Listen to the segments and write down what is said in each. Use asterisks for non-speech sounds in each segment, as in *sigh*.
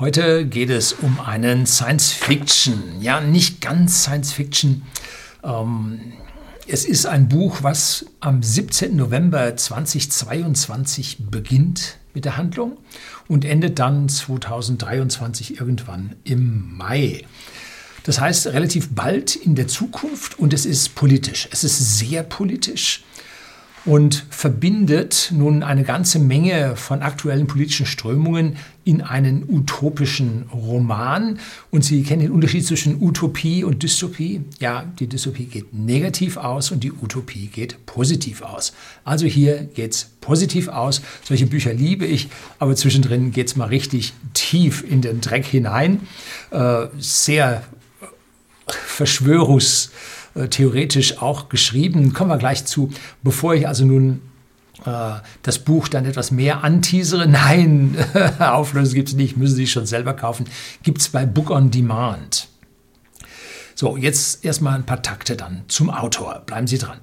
Heute geht es um einen Science Fiction. Ja, nicht ganz Science Fiction. Ähm, es ist ein Buch, was am 17. November 2022 beginnt mit der Handlung und endet dann 2023 irgendwann im Mai. Das heißt relativ bald in der Zukunft und es ist politisch. Es ist sehr politisch und verbindet nun eine ganze Menge von aktuellen politischen Strömungen in einen utopischen Roman. Und Sie kennen den Unterschied zwischen Utopie und Dystopie. Ja, die Dystopie geht negativ aus und die Utopie geht positiv aus. Also hier geht es positiv aus. Solche Bücher liebe ich, aber zwischendrin geht es mal richtig tief in den Dreck hinein. Äh, sehr Verschwörungs- äh, theoretisch auch geschrieben. Kommen wir gleich zu. Bevor ich also nun äh, das Buch dann etwas mehr anteasere, *laughs* nein, *laughs* Auflösung gibt es nicht, müssen Sie schon selber kaufen, gibt es bei Book on Demand. So, jetzt erstmal ein paar Takte dann zum Autor. Bleiben Sie dran.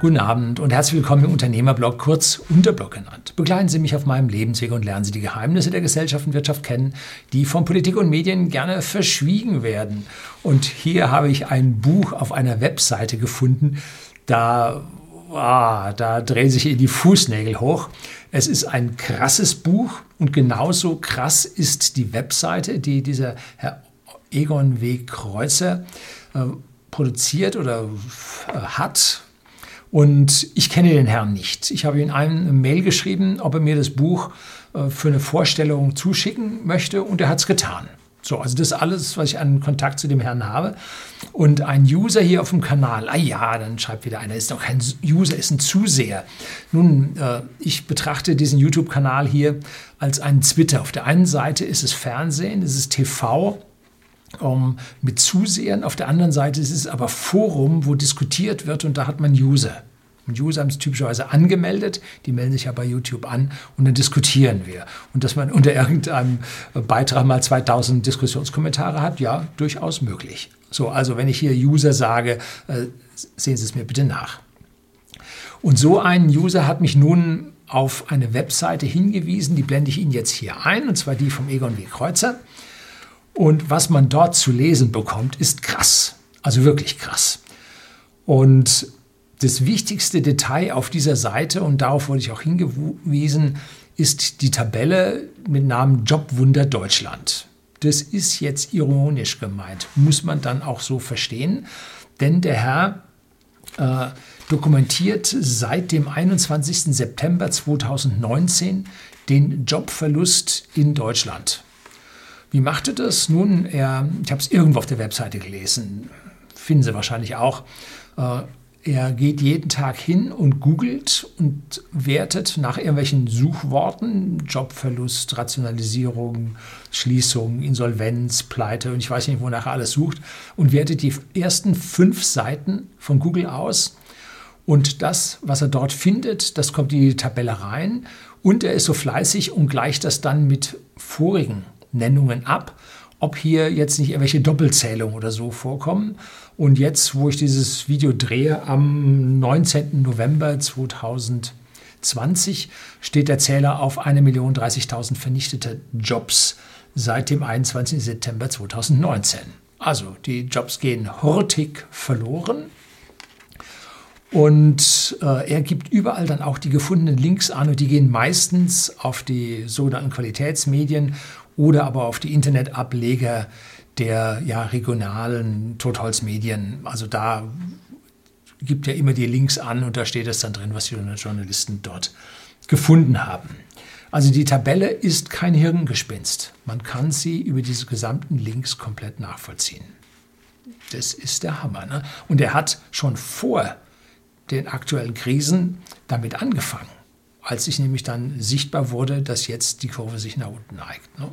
Guten Abend und herzlich willkommen im Unternehmerblog, kurz Unterblog genannt. Begleiten Sie mich auf meinem Lebensweg und lernen Sie die Geheimnisse der Gesellschaft und Wirtschaft kennen, die von Politik und Medien gerne verschwiegen werden. Und hier habe ich ein Buch auf einer Webseite gefunden, da, ah, da drehen sich die Fußnägel hoch. Es ist ein krasses Buch und genauso krass ist die Webseite, die dieser Herr Egon W. Kreuzer äh, produziert oder äh, hat und ich kenne den Herrn nicht. Ich habe ihm eine Mail geschrieben, ob er mir das Buch äh, für eine Vorstellung zuschicken möchte und er hat es getan. So, also das alles, was ich an Kontakt zu dem Herrn habe. Und ein User hier auf dem Kanal, ah ja, dann schreibt wieder einer, ist doch kein User, ist ein Zuseher. Nun, äh, ich betrachte diesen YouTube-Kanal hier als einen Twitter. Auf der einen Seite ist es Fernsehen, es ist TV, um, ähm, mit Zusehern. Auf der anderen Seite ist es aber Forum, wo diskutiert wird und da hat man User. Und User haben es typischerweise angemeldet, die melden sich ja bei YouTube an und dann diskutieren wir. Und dass man unter irgendeinem Beitrag mal 2000 Diskussionskommentare hat, ja, durchaus möglich. So, also wenn ich hier User sage, äh, sehen Sie es mir bitte nach. Und so ein User hat mich nun auf eine Webseite hingewiesen, die blende ich Ihnen jetzt hier ein, und zwar die vom Egon W. Kreuzer. Und was man dort zu lesen bekommt, ist krass. Also wirklich krass. Und das wichtigste Detail auf dieser Seite, und darauf wurde ich auch hingewiesen, ist die Tabelle mit Namen Jobwunder Deutschland. Das ist jetzt ironisch gemeint, muss man dann auch so verstehen, denn der Herr äh, dokumentiert seit dem 21. September 2019 den Jobverlust in Deutschland. Wie machte das? Nun, er, ich habe es irgendwo auf der Webseite gelesen, finden Sie wahrscheinlich auch. Äh, er geht jeden Tag hin und googelt und wertet nach irgendwelchen Suchworten, Jobverlust, Rationalisierung, Schließung, Insolvenz, Pleite und ich weiß nicht, wonach er alles sucht und wertet die ersten fünf Seiten von Google aus. Und das, was er dort findet, das kommt in die Tabelle rein. Und er ist so fleißig und gleicht das dann mit vorigen Nennungen ab, ob hier jetzt nicht irgendwelche Doppelzählungen oder so vorkommen. Und jetzt, wo ich dieses Video drehe, am 19. November 2020, steht der Zähler auf 1.030.000 vernichtete Jobs seit dem 21. September 2019. Also die Jobs gehen hurtig verloren. Und äh, er gibt überall dann auch die gefundenen Links an und die gehen meistens auf die sogenannten Qualitätsmedien oder aber auf die Internetableger der ja, regionalen Totholzmedien. Also da gibt ja immer die Links an und da steht es dann drin, was die Journalisten dort gefunden haben. Also die Tabelle ist kein Hirngespinst. Man kann sie über diese gesamten Links komplett nachvollziehen. Das ist der Hammer. Ne? Und er hat schon vor den aktuellen Krisen damit angefangen, als sich nämlich dann sichtbar wurde, dass jetzt die Kurve sich nach unten neigt. Ne?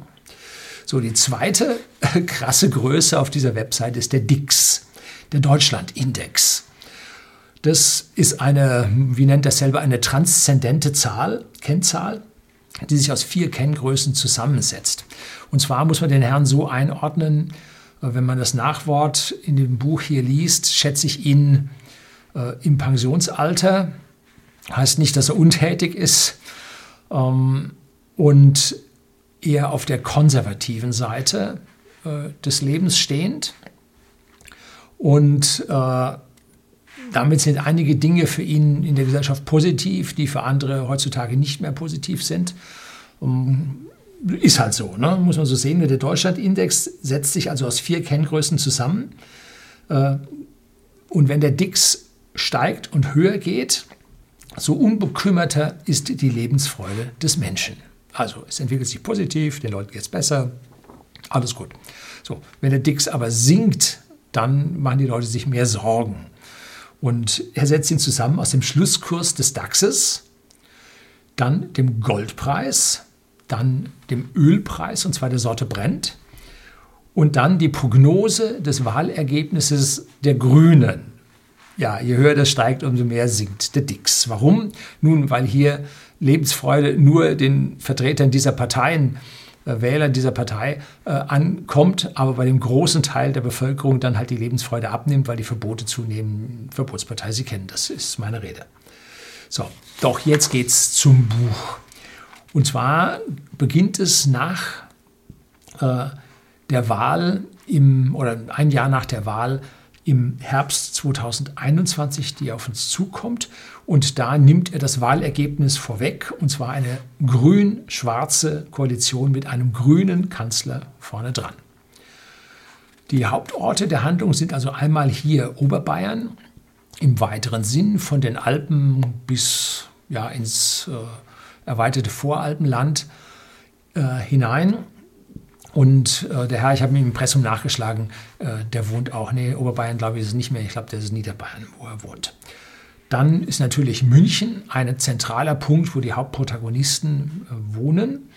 So, die zweite krasse Größe auf dieser Website ist der DIX, der Deutschland-Index. Das ist eine, wie nennt er selber, eine transzendente Zahl, Kennzahl, die sich aus vier Kenngrößen zusammensetzt. Und zwar muss man den Herrn so einordnen, äh, wenn man das Nachwort in dem Buch hier liest, schätze ich ihn äh, im Pensionsalter Heißt nicht, dass er untätig ist ähm, und eher auf der konservativen Seite äh, des Lebens stehend. Und äh, damit sind einige Dinge für ihn in der Gesellschaft positiv, die für andere heutzutage nicht mehr positiv sind. Um, ist halt so, ne? muss man so sehen. Der Deutschlandindex setzt sich also aus vier Kenngrößen zusammen. Äh, und wenn der Dix steigt und höher geht, so unbekümmerter ist die Lebensfreude des Menschen. Also es entwickelt sich positiv, den Leuten geht es besser, alles gut. So, wenn der Dix aber sinkt, dann machen die Leute sich mehr Sorgen. Und er setzt ihn zusammen aus dem Schlusskurs des DAXes, dann dem Goldpreis, dann dem Ölpreis, und zwar der Sorte Brent, und dann die Prognose des Wahlergebnisses der Grünen. Ja, je höher das steigt, umso mehr sinkt der Dix. Warum? Nun, weil hier Lebensfreude nur den Vertretern dieser Parteien äh, Wähler dieser Partei äh, ankommt, aber bei dem großen Teil der Bevölkerung dann halt die Lebensfreude abnimmt, weil die Verbote zunehmen. Verbotspartei, Sie kennen, das ist meine Rede. So, doch jetzt geht's zum Buch. Und zwar beginnt es nach äh, der Wahl im, oder ein Jahr nach der Wahl im Herbst 2021, die auf uns zukommt. Und da nimmt er das Wahlergebnis vorweg, und zwar eine grün-schwarze Koalition mit einem grünen Kanzler vorne dran. Die Hauptorte der Handlung sind also einmal hier Oberbayern, im weiteren Sinn von den Alpen bis ja, ins äh, erweiterte Voralpenland äh, hinein. Und äh, der Herr, ich habe im Impressum nachgeschlagen, äh, der wohnt auch, nee, Oberbayern glaube ich ist es nicht mehr, ich glaube, das ist Niederbayern, wo er wohnt. Dann ist natürlich München ein zentraler Punkt, wo die Hauptprotagonisten äh, wohnen.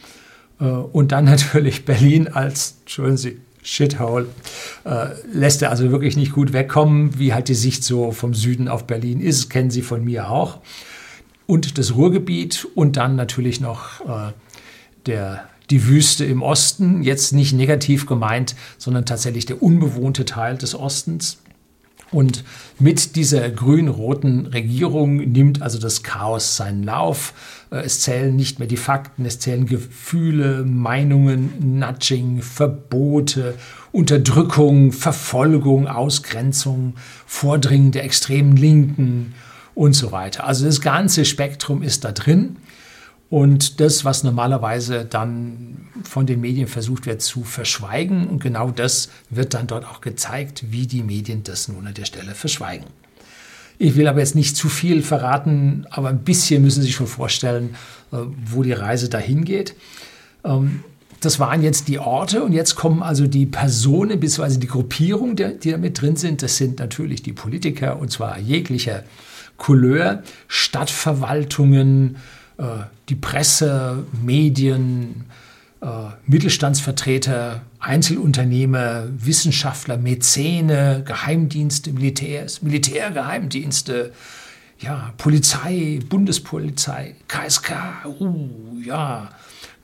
Äh, und dann *laughs* natürlich Berlin als, entschuldigen Sie, Shithole. Äh, lässt er also wirklich nicht gut wegkommen, wie halt die Sicht so vom Süden auf Berlin ist, kennen Sie von mir auch. Und das Ruhrgebiet und dann natürlich noch äh, der die Wüste im Osten, jetzt nicht negativ gemeint, sondern tatsächlich der unbewohnte Teil des Ostens. Und mit dieser grün-roten Regierung nimmt also das Chaos seinen Lauf. Äh, es zählen nicht mehr die Fakten, es zählen Gefühle, Meinungen, Nudging, Verbote, Unterdrückung, Verfolgung, Ausgrenzung, Vordringen der extremen Linken und so weiter. Also das ganze Spektrum ist da drin. Und das, was normalerweise dann von den Medien versucht wird zu verschweigen, und genau das wird dann dort auch gezeigt, wie die Medien das nun an der Stelle verschweigen. Ich will aber jetzt nicht zu viel verraten, aber ein bisschen müssen Sie sich schon vorstellen, äh, wo die Reise dahin geht. Ähm, das waren jetzt die Orte und jetzt kommen also die Personen bzw. die Gruppierungen, die da mit drin sind. Das sind natürlich die Politiker und zwar jeglicher Couleur, Stadtverwaltungen, die Presse, Medien, äh, Mittelstandsvertreter, Einzelunternehmer, Wissenschaftler, Mäzene, Geheimdienste, Militärs, Militärgeheimdienste, ja, Polizei, Bundespolizei, KSK, uh, ja,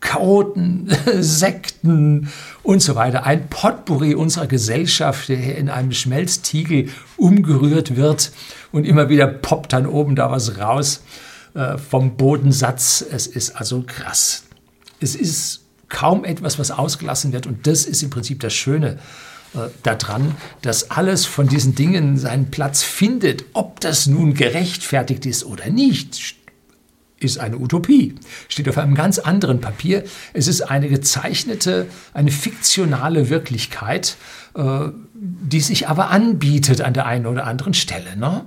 Chaoten, *laughs* Sekten und so weiter. Ein Potpourri unserer Gesellschaft, der in einem Schmelztiegel umgerührt wird und immer wieder poppt dann oben da was raus. Äh, vom Bodensatz. Es ist also krass. Es ist kaum etwas, was ausgelassen wird. Und das ist im Prinzip das Schöne äh, daran, dass alles von diesen Dingen seinen Platz findet. Ob das nun gerechtfertigt ist oder nicht, ist eine Utopie. Steht auf einem ganz anderen Papier. Es ist eine gezeichnete, eine fiktionale Wirklichkeit, äh, die sich aber anbietet an der einen oder anderen Stelle. Ne?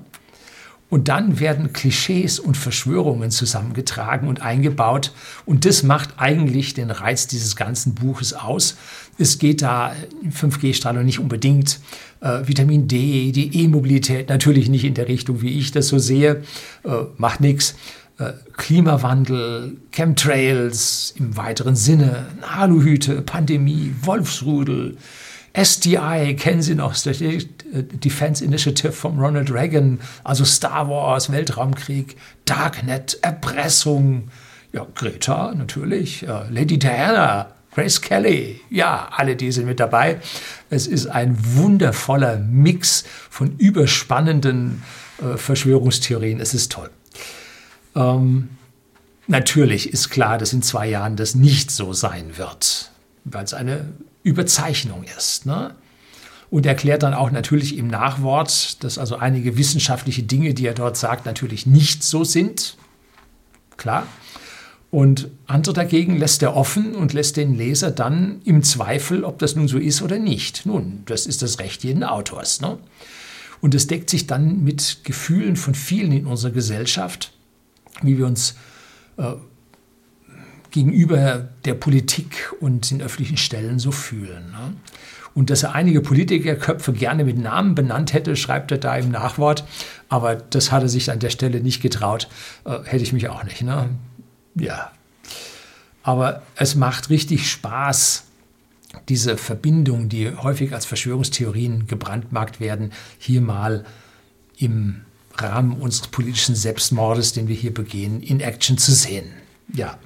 Und dann werden Klischees und Verschwörungen zusammengetragen und eingebaut. Und das macht eigentlich den Reiz dieses ganzen Buches aus. Es geht da 5G-Strahlung nicht unbedingt. Äh, Vitamin D, die E-Mobilität natürlich nicht in der Richtung, wie ich das so sehe. Äh, macht nichts. Äh, Klimawandel, Chemtrails im weiteren Sinne, Aluhüte, Pandemie, Wolfsrudel, SDI, kennen Sie noch, Defense Initiative von Ronald Reagan, also Star Wars, Weltraumkrieg, Darknet, Erpressung, ja, Greta natürlich, Lady Diana, Grace Kelly, ja, alle die sind mit dabei. Es ist ein wundervoller Mix von überspannenden äh, Verschwörungstheorien. Es ist toll. Ähm, natürlich ist klar, dass in zwei Jahren das nicht so sein wird, weil es eine Überzeichnung ist. Ne? Und erklärt dann auch natürlich im Nachwort, dass also einige wissenschaftliche Dinge, die er dort sagt, natürlich nicht so sind. Klar. Und andere dagegen lässt er offen und lässt den Leser dann im Zweifel, ob das nun so ist oder nicht. Nun, das ist das Recht jeden Autors. Ne? Und es deckt sich dann mit Gefühlen von vielen in unserer Gesellschaft, wie wir uns äh, gegenüber der Politik und den öffentlichen Stellen so fühlen. Ne? Und dass er einige Politikerköpfe gerne mit Namen benannt hätte, schreibt er da im Nachwort. Aber das hat er sich an der Stelle nicht getraut. Äh, hätte ich mich auch nicht. Ne? Ja. Aber es macht richtig Spaß, diese Verbindung, die häufig als Verschwörungstheorien gebrandmarkt werden, hier mal im Rahmen unseres politischen Selbstmordes, den wir hier begehen, in Action zu sehen. Ja.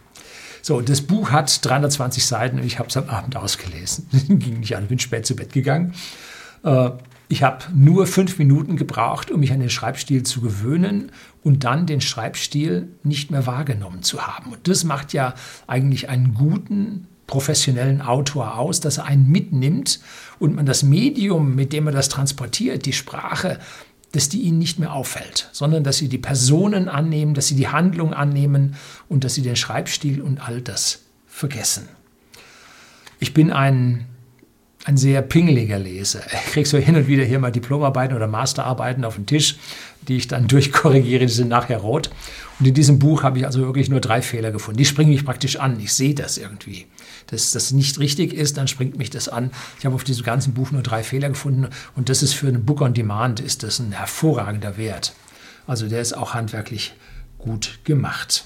So, das Buch hat 320 Seiten und ich habe es am Abend ausgelesen. *laughs* Ging nicht an, bin spät zu Bett gegangen. Äh, ich habe nur fünf Minuten gebraucht, um mich an den Schreibstil zu gewöhnen und dann den Schreibstil nicht mehr wahrgenommen zu haben. Und das macht ja eigentlich einen guten, professionellen Autor aus, dass er einen mitnimmt und man das Medium, mit dem er das transportiert, die Sprache, dass die ihnen nicht mehr auffällt, sondern dass sie die Personen annehmen, dass sie die Handlung annehmen und dass sie den Schreibstil und all das vergessen. Ich bin ein ein sehr pingeliger Leser. Ich kriege so hin und wieder hier mal Diplomarbeiten oder Masterarbeiten auf den Tisch, die ich dann *laughs* durchkorrigiere, die sind nachher rot. Und in diesem Buch habe ich also wirklich nur drei Fehler gefunden. Die springen mich praktisch an. Ich sehe das irgendwie. Dass das nicht richtig ist, dann springt mich das an. Ich habe auf diesem ganzen Buch nur drei Fehler gefunden und das ist für einen Book on Demand ist das ein hervorragender Wert. Also der ist auch handwerklich gut gemacht.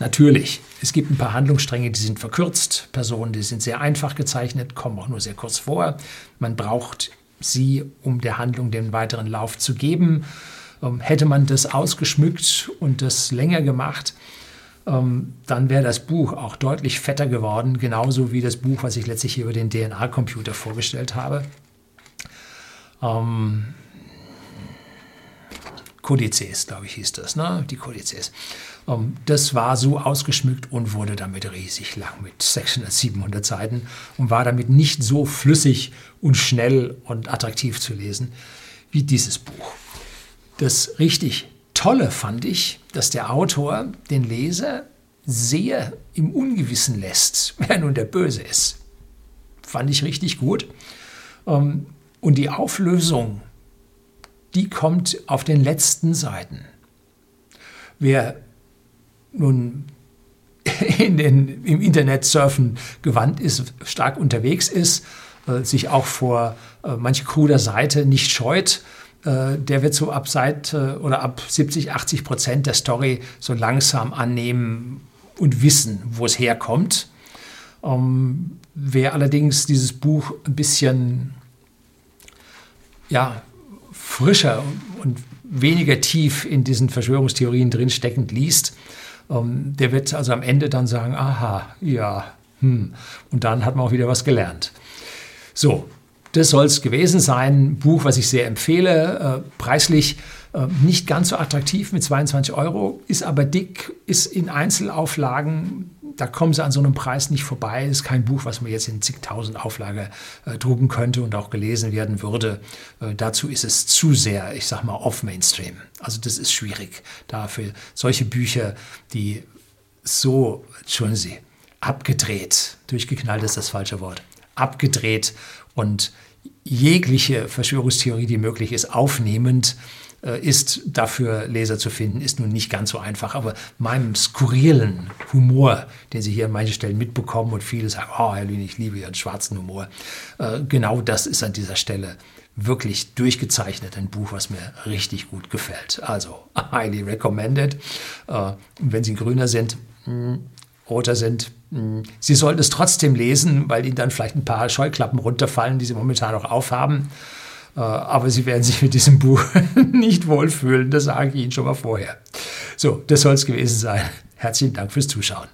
Natürlich, es gibt ein paar Handlungsstränge, die sind verkürzt, Personen, die sind sehr einfach gezeichnet, kommen auch nur sehr kurz vor. Man braucht sie, um der Handlung den weiteren Lauf zu geben. Ähm, hätte man das ausgeschmückt und das länger gemacht, ähm, dann wäre das Buch auch deutlich fetter geworden, genauso wie das Buch, was ich letztlich hier über den DNA-Computer vorgestellt habe. Ähm, Kodizes, glaube ich, hieß das, ne? die Kodizes. Ähm, das war so ausgeschmückt und wurde damit riesig lang mit 600, 700 Seiten und war damit nicht so flüssig und schnell und attraktiv zu lesen wie dieses Buch. Das richtig Tolle fand ich, dass der Autor den Leser sehr im Ungewissen lässt, *laughs* wer nun der Böse ist. Fand ich richtig gut. Ähm, und die Auflösung, die kommt auf den letzten Seiten. Wer nun *laughs* in den, im Internet surfen gewandt ist, stark unterwegs ist, äh, sich auch vor äh, manch kruder Seite nicht scheut, äh, der wird so ab Seite oder ab 70, 80 Prozent der Story so langsam annehmen und wissen, wo es herkommt. Ähm, wer allerdings dieses Buch ein bisschen ja, frischer und weniger tief in diesen Verschwörungstheorien drinsteckend liest, der wird also am Ende dann sagen, aha, ja, hm. Und dann hat man auch wieder was gelernt. So, das soll es gewesen sein. Buch, was ich sehr empfehle, äh, preislich äh, nicht ganz so attraktiv mit 22 Euro, ist aber dick, ist in Einzelauflagen da kommen sie an so einem Preis nicht vorbei. Ist kein Buch, was man jetzt in zigtausend Auflage äh, drucken könnte und auch gelesen werden würde. Äh, dazu ist es zu sehr, ich sag mal, off-Mainstream. Also das ist schwierig. Dafür solche Bücher, die so, entschuldigen Sie, abgedreht, durchgeknallt ist das falsche Wort, abgedreht und jegliche Verschwörungstheorie, die möglich ist, aufnehmend ist, dafür Leser zu finden, ist nun nicht ganz so einfach. Aber meinem skurrilen Humor, den Sie hier an manchen Stellen mitbekommen und viele sagen, oh Herr Lühn, ich liebe Ihren schwarzen Humor, äh, genau das ist an dieser Stelle wirklich durchgezeichnet, ein Buch, was mir richtig gut gefällt. Also, *laughs* highly recommended. Äh, wenn Sie grüner sind, hm, roter sind, hm, Sie sollten es trotzdem lesen, weil Ihnen dann vielleicht ein paar Scheuklappen runterfallen, die Sie momentan noch aufhaben. Äh, aber Sie werden sich mit diesem Buch *laughs* nicht wohlfühlen, das sage ich Ihnen schon mal vorher. So, das soll es gewesen sein. Herzlichen Dank fürs Zuschauen.